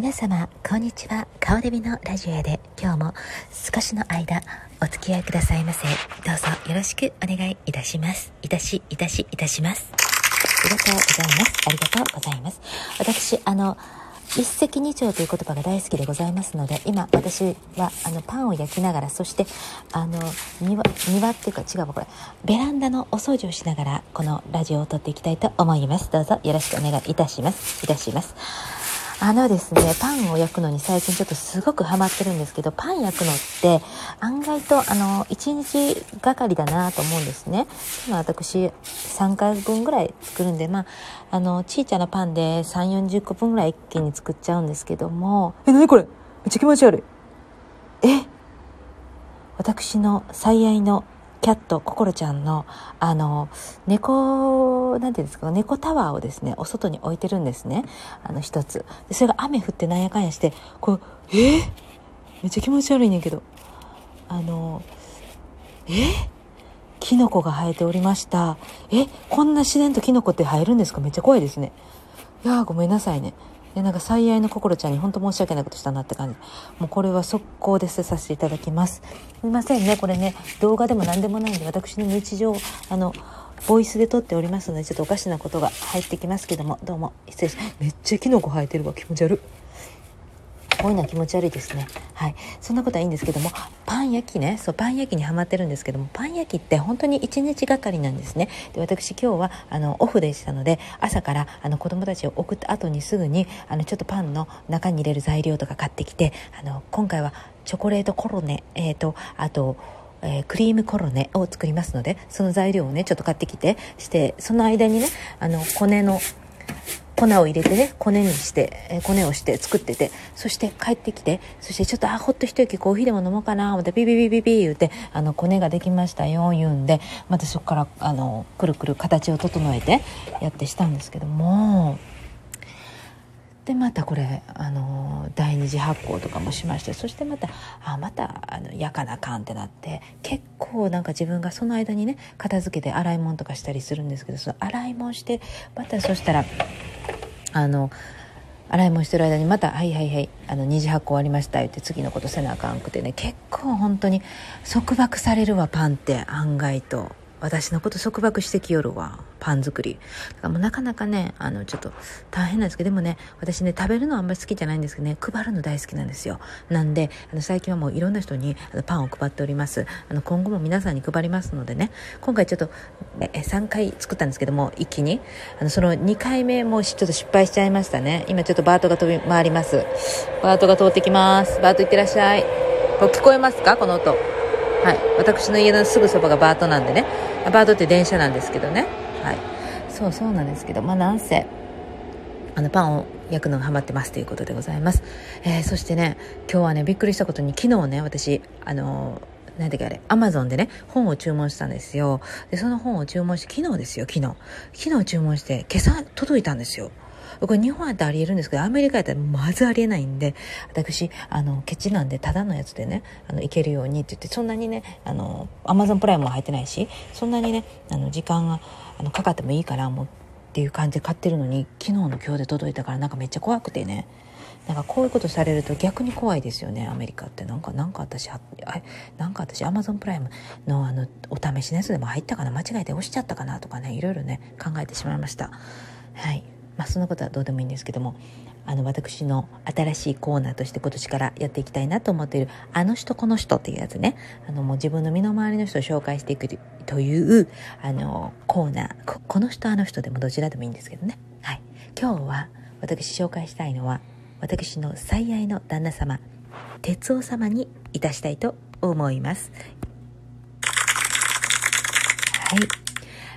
皆様こんにちは。顔デビのラジオへで今日も少しの間お付き合いくださいませ。どうぞよろしくお願いいたします。いたしいたしいたします。ありがとうございます。ありがとうございます。私あの一石二鳥という言葉が大好きでございますので今私はあのパンを焼きながらそしてあの庭庭っていうか違うわこれ。ベランダのお掃除をしながらこのラジオを撮っていきたいと思います。どうぞよろしくお願いいたします。いたします。あのですね、パンを焼くのに最近ちょっとすごくハマってるんですけど、パン焼くのって案外とあの、1日がかりだなと思うんですね。今私3回分ぐらい作るんで、まあ、あの、ちいちゃなパンで3、40個分ぐらい一気に作っちゃうんですけども、え、なにこれ？めっちゃ気持ち悪い。え私の最愛のキャット、ココロちゃんの、あの、猫、なんていうんですか、猫タワーをですね、お外に置いてるんですね。あの、一つ。それが雨降ってなんやかんやして、これ、え？ー、めっちゃ気持ち悪いねんけど。あの、え？キノコが生えておりました。え、こんな自然とキノコって生えるんですか？めっちゃ怖いですね。いやーごめんなさいね。でなんか最愛の心ちゃんに本当申し訳ないことしたなって感じ。もうこれは速攻で捨てさせていただきます。すいませんね。これね動画でも何でもないんで私の日常あのボイスで撮っておりますのでちょっとおかしなことが入ってきますけどもどうも失礼しめっちゃキノコ生えてるわ気持ち悪いこういうのは気持ち悪いですね。はい。そんなことはいいんですけどもパン焼きね。そうパン焼きにはまってるんですけどもパン焼きって本当に1日がかりなんですね。で私今日はあのオフでしたので朝からあの子供たちを送った後にすぐにあのちょっとパンの中に入れる材料とか買ってきてあの今回はチョコレートコロネ、えーと、あとえー、クリームコロネを作りますのでその材料をねちょっと買ってきてしてその間にねあの骨の粉を入れてね、コネにして、え、コネをして作ってて、そして帰ってきて、そしてちょっと、あ、ほっと一息コーヒーでも飲もうかな、思って、ビビビビビ言うて、あの、コネができましたよ、言うんで、またそこから、あの、くるくる形を整えて、やってしたんですけども、でまたこれあの第二次発酵とかもしましてそしてまたあまたあのやかなかんってなって結構なんか自分がその間にね片付けて洗い物とかしたりするんですけどその洗い物してまたそしたらあの洗い物してる間にまた「はいはいはいあの二次発酵終わりました」言って次のことせなあかんくてね結構本当に束縛されるわパンって案外と。私のこと束縛してきよるわパン作り。だからもうなかなかねあのちょっと大変なんですけどでもね私ね食べるのあんまり好きじゃないんですけどね配るの大好きなんですよ。なんであの最近はもういろんな人にあのパンを配っております。あの今後も皆さんに配りますのでね。今回ちょっとえ3回作ったんですけども一気に。あのその2回目もちょっと失敗しちゃいましたね。今ちょっとバートが飛び回ります。バートが通ってきます。バートいってらっしゃい。これ聞こえますか？この音。はい。私の家のすぐそばがバートなんでね。バードって電車なんですけどね。はい。そうそうなんですけどまあなんせあのパンを焼くのがハマってますということでございます、えー、そしてね今日はねびっくりしたことに昨日ね私あの何て言うかあれアマゾンでね本を注文したんですよ。でその本を注文して昨日ですよ昨日。昨日注文して今朝届いたんですよ。これ日本やったらありえるんですけど、アメリカやったらまずありえないんで、私、あの、ケチなんで、ただのやつでね、あの、いけるようにって言って、そんなにね、あの、アマゾンプライムも入ってないし、そんなにね、あの、時間が、あの、かかってもいいから、もう、っていう感じで買ってるのに、昨日の今日で届いたから、なんかめっちゃ怖くてね、なんかこういうことされると逆に怖いですよねアメリカって。なんかなんか私あなんか私アマゾンプライムのあのお試しのやつでも入ったかな間違えて押しちゃったかなとかねいろいろね考えてしまいました。はい。まあ、そんなことはどうでもいいんですけどもあの私の新しいコーナーとして今年からやっていきたいなと思っている「あの人この人」っていうやつね。あのもう自分の身の回りの人を紹介していくというあのコーナー。ここの人あの人でもどちらでもいいんですけどね、はい、今日は私紹介したいのは私の最愛の旦那様哲夫様にいたしたいと思います。はい。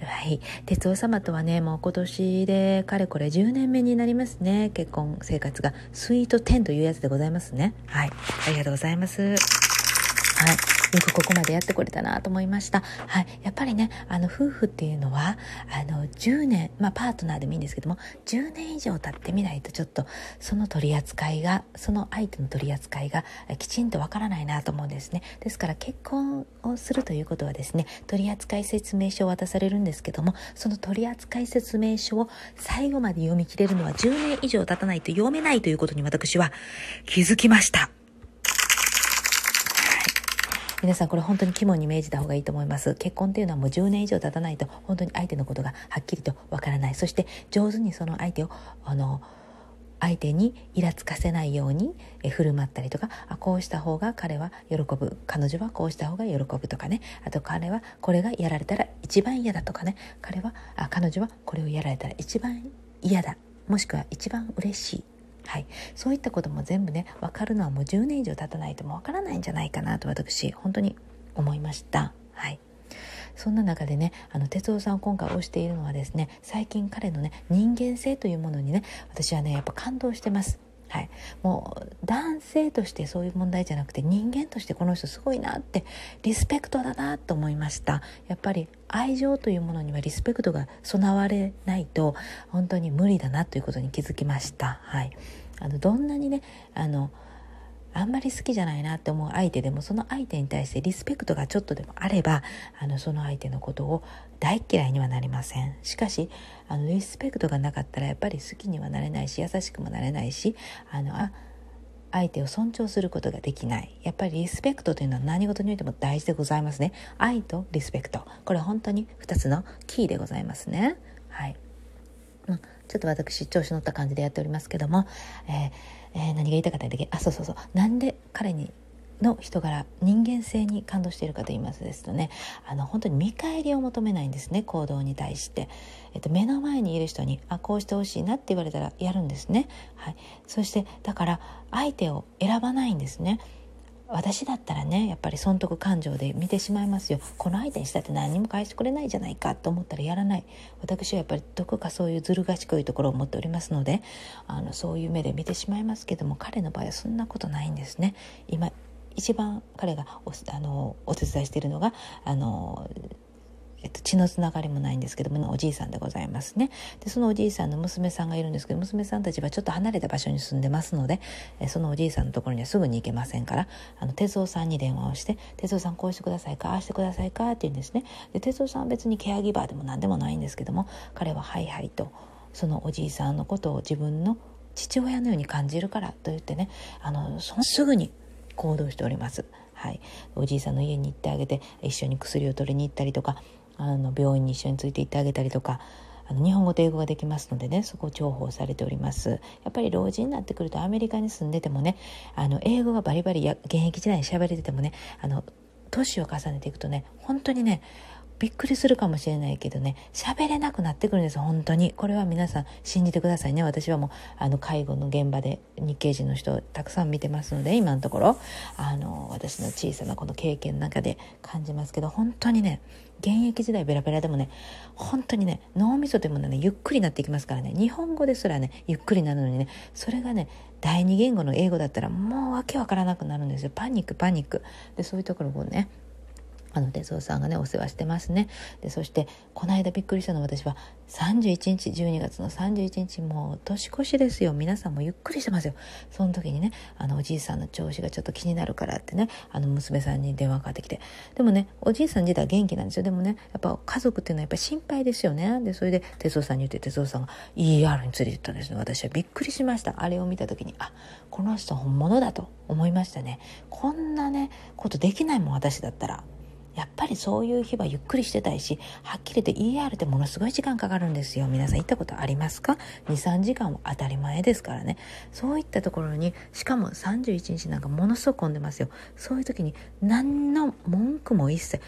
はい。哲夫様とはね、もう今年でかれこれ10年目になりますね。結婚生活が。スイート10というやつでございますね。はい。ありがとうございます。はい。よくここまでやってこれたなと思いました。はい。やっぱりね、あの、夫婦っていうのは、あの、10年、まあ、パートナーでもいいんですけども、10年以上経ってみないとちょっと、その取り扱いが、その相手の取り扱いがきちんとわからないなと思うんですね。ですから、結婚をするということはですね、取扱説明書を渡されるんですけども、その取扱説明書を最後まで読み切れるのは10年以上経たないと読めないということに私は気づきました。皆さんこれ本当に肝に銘じた方がいいと思います。結婚っていうのはもう10年以上経たないと本当に相手のことがはっきりとわからない。そして上手にその相手をあの相手にイラつかせないように振る舞ったりとかあこうした方が彼は喜ぶ。彼女はこうした方が喜ぶとかね。あと彼はこれがやられたら一番嫌だとかね。彼はあ彼女はこれをやられたら一番嫌だ。もしくは一番嬉しい。はい、そういったことも全部ね分かるのはもう10年以上経たないともう分からないんじゃないかなと私本当に思いました。はいそんな中でねあの哲夫さん今回推しているのはですね最近彼のね人間性というものにね私はねやっぱ感動してます。はい、もう男性としてそういう問題じゃなくて人間としてこの人すごいなってリスペクトだなと思いました。やっぱり愛情というものにはリスペクトが備われないと本当に無理だなということに気づきました。はい。あのどんなにねあのあんまり好きじゃないなって思う相手でもその相手に対してリスペクトがちょっとでもあればあのその相手のことを大嫌いにはなりません。しかしあのリスペクトがなかったらやっぱり好きにはなれないし優しくもなれないしあのあ相手を尊重することができない。やっぱりリスペクトというのは何事においても大事でございますね。愛とリスペクト。これ本当に2つのキーでございますね。はい、うん、ちょっと私調子乗った感じでやっておりますけども、えーえー、何が言いたかったんだっけ？あそうそうそう。なんで彼にの人柄人間性に感動しているかと言いますですとね。あの本当に見返りを求めないんですね行動に対して、えっと、目の前にいる人にあこうしてほしいなって言われたらやるんですね、はい、そしてだから相手を選ばないんですね。私だったらねやっぱり損得感情で見てしまいますよ。この相手にしたって何も返してくれないじゃないかと思ったらやらない。私はやっぱりどこかそういうずる賢いところを持っておりますのであのそういう目で見てしまいますけども彼の場合はそんなことないんですね。今一番彼がおあのお手伝いしているのがあのえっと、血のつながりもないんですけどもおじいさんでございますね。でそのおじいさんの娘さんがいるんですけど娘さんたちはちょっと離れた場所に住んでますのでえそのおじいさんのところにはすぐに行けませんからあの哲夫さんに電話をして「哲夫さんこうしてくださいか？ああしてくださいか」って言うんですね。で哲夫さんは別にケアギバーでも何でもないんですけども彼は「はいはい」とそのおじいさんのことを自分の父親のように感じるからと言ってねあのそすぐに行動しております。はい、おじいさんの家に行ってあげて一緒に薬を取りに行ったりとかあの病院に一緒について行ってあげたりとかあの日本語と英語ができますのでねそこを重宝されておりますやっぱり老人になってくるとアメリカに住んでてもねあの英語がバリバリや現役時代に喋れててもねあの年を重ねていくとね本当にねびっくりするかもしれないけどね。喋れなくなってくるんです本当に。これは皆さん信じてくださいね。私はもうあの介護の現場で日系人の人をたくさん見てますので今のところ。あの私の小さなこの経験の中で感じますけど本当にね現役時代ベラベラでもね本当にね脳みそでもねゆっくりなっていきますからね。日本語ですらねゆっくりなるのにねそれがね第二言語の英語だったらもうわけわからなくなるんですよ。パニックパニック。でそういうところをねあの哲夫さんがねお世話してますね。でそしてこの間びっくりしたの私は31日12月の31日もう年越しですよ。皆さんもゆっくりしてますよ。その時にねあのおじいさんの調子がちょっと気になるからってねあの娘さんに電話かかってきて。でもねおじいさん自体元気なんですよ。でもねやっぱ家族っていうのはやっぱ心配ですよね。でそれで哲夫さんに言って哲夫さんが ER に連れて行ったんですね。私はびっくりしました。あれを見た時にあこの人本物だと思いましたね。こんなねことできないもん私だったら。やっぱりそういう日はゆっくりしてたいしはっきり言って ER ってものすごい時間かかるんですよ。皆さん行ったことありますか？23時間は当たり前ですからね。そういったところにしかも31日なんかものすごく混んでますよ。そういう時に何の文句も一切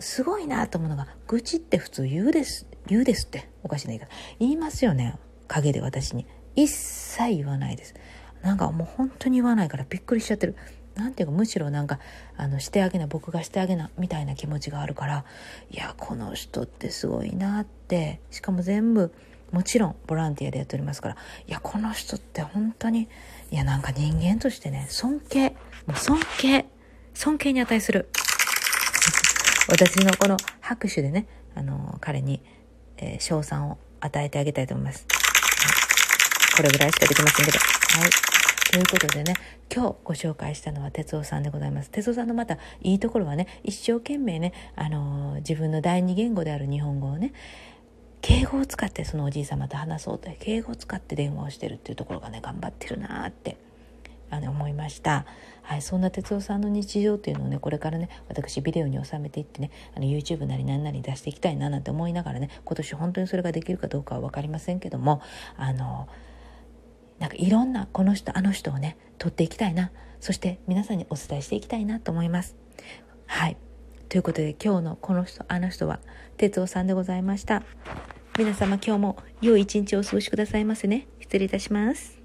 すごいなと思うのが愚痴って普通言うです言うですっておかしな言い方。言いますよね。陰で私に。一切言わないです。なんかもう本当に言わないからびっくりしちゃってる。なんていうかむしろなんかあのしてあげな僕がしてあげなみたいな気持ちがあるからいやこの人ってすごいなってしかも全部もちろんボランティアでやっておりますからいやこの人って本当にいやなんか人間としてね尊敬もう尊敬尊敬に値する。私のこの拍手でね、あの、彼に、えー、賞賛を与えてあげたいと思います。これぐらいしかできませんけど。はい。ということでね、今日ご紹介したのは哲夫さんでございます。哲夫さんのまたいいところはね、一生懸命ね、あのー、自分の第二言語である日本語をね、敬語を使ってそのおじい様と話そうと敬語を使って電話をしてるっていうところがね頑張ってるなってあの思いました、はい、そんな哲夫さんの日常っていうのをねこれからね私ビデオに収めていってねあの YouTube なり何なり出していきたいななんて思いながらね今年本当にそれができるかどうかは分かりませんけどもあのなんかいろんなこの人あの人をね撮っていきたいなそして皆さんにお伝えしていきたいなと思いますはいということで今日のこの人あの人は哲夫さんでございました皆様今日も良い一日をお過ごしくださいませね。失礼いたします。